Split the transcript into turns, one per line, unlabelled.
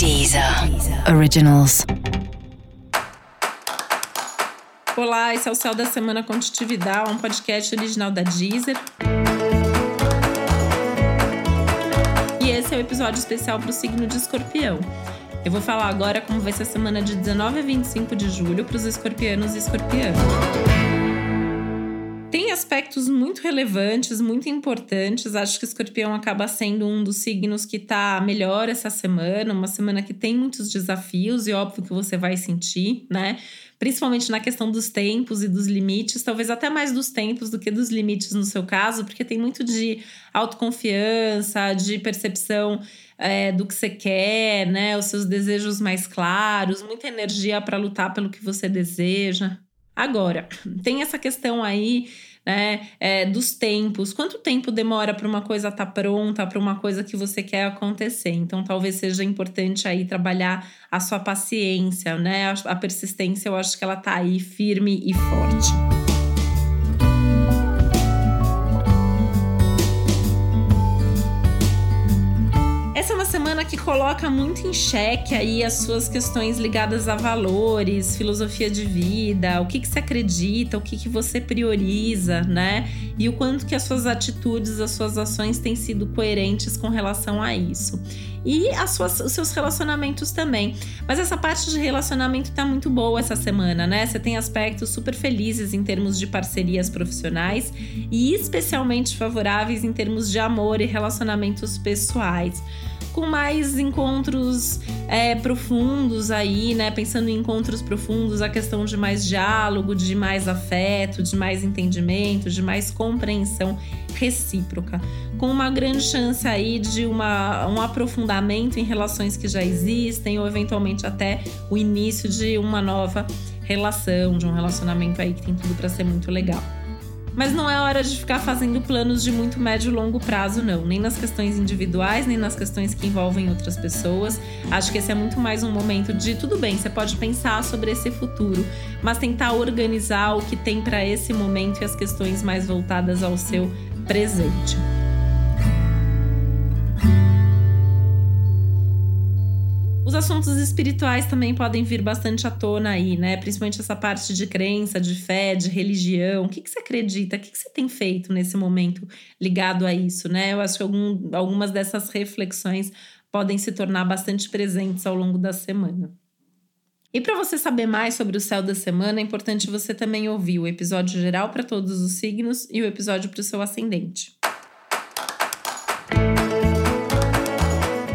Deezer Originals.
Olá, esse é o Céu da Semana Contitividade, um podcast original da Deezer. E esse é o episódio especial para o signo de escorpião. Eu vou falar agora como vai ser a semana de 19 a 25 de julho para os escorpianos e escorpianas aspectos muito relevantes, muito importantes. Acho que o escorpião acaba sendo um dos signos que está melhor essa semana, uma semana que tem muitos desafios, e óbvio que você vai sentir, né? Principalmente na questão dos tempos e dos limites, talvez até mais dos tempos do que dos limites no seu caso, porque tem muito de autoconfiança, de percepção é, do que você quer, né? Os seus desejos mais claros, muita energia para lutar pelo que você deseja. Agora, tem essa questão aí né, é, dos tempos. Quanto tempo demora para uma coisa estar tá pronta, para uma coisa que você quer acontecer? Então, talvez seja importante aí trabalhar a sua paciência, né? A, persistência, eu acho que ela tá aí firme e forte. Semana que coloca muito em xeque aí as suas questões ligadas a valores, filosofia de vida, o que, que você acredita, o que, que você prioriza, né? E o quanto que as suas atitudes, as suas ações têm sido coerentes com relação a isso. E as suas, os seus relacionamentos também. Mas essa parte de relacionamento tá muito boa essa semana, né? Você tem aspectos super felizes em termos de parcerias profissionais e especialmente favoráveis em termos de amor e relacionamentos pessoais com mais encontros é, profundos aí, né? Pensando em encontros profundos, a questão de mais diálogo, de mais afeto, de mais entendimento, de mais compreensão recíproca, com uma grande chance aí de uma, um aprofundamento em relações que já existem ou eventualmente até o início de uma nova relação, de um relacionamento aí que tem tudo para ser muito legal. Mas não é hora de ficar fazendo planos de muito médio e longo prazo, não. Nem nas questões individuais, nem nas questões que envolvem outras pessoas. Acho que esse é muito mais um momento de tudo bem, você pode pensar sobre esse futuro, mas tentar organizar o que tem para esse momento e as questões mais voltadas ao seu presente. Os assuntos espirituais também podem vir bastante à tona aí, né? Principalmente essa parte de crença, de fé, de religião. O que, que você acredita? O que, que você tem feito nesse momento ligado a isso, né? Eu acho que algum, algumas dessas reflexões podem se tornar bastante presentes ao longo da semana. E para você saber mais sobre o céu da semana, é importante você também ouvir o episódio geral para todos os signos e o episódio para o seu ascendente.